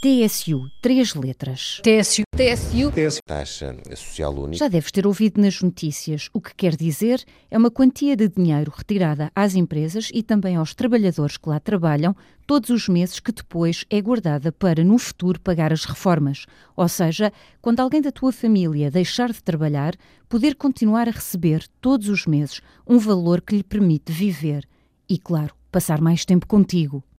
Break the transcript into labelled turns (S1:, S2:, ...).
S1: TSU, três letras.
S2: TSU.
S3: TSU. TSU.
S4: Taxa Social Única.
S1: Já deves ter ouvido nas notícias. O que quer dizer é uma quantia de dinheiro retirada às empresas e também aos trabalhadores que lá trabalham todos os meses que depois é guardada para, no futuro, pagar as reformas. Ou seja, quando alguém da tua família deixar de trabalhar, poder continuar a receber todos os meses um valor que lhe permite viver e, claro, passar mais tempo contigo.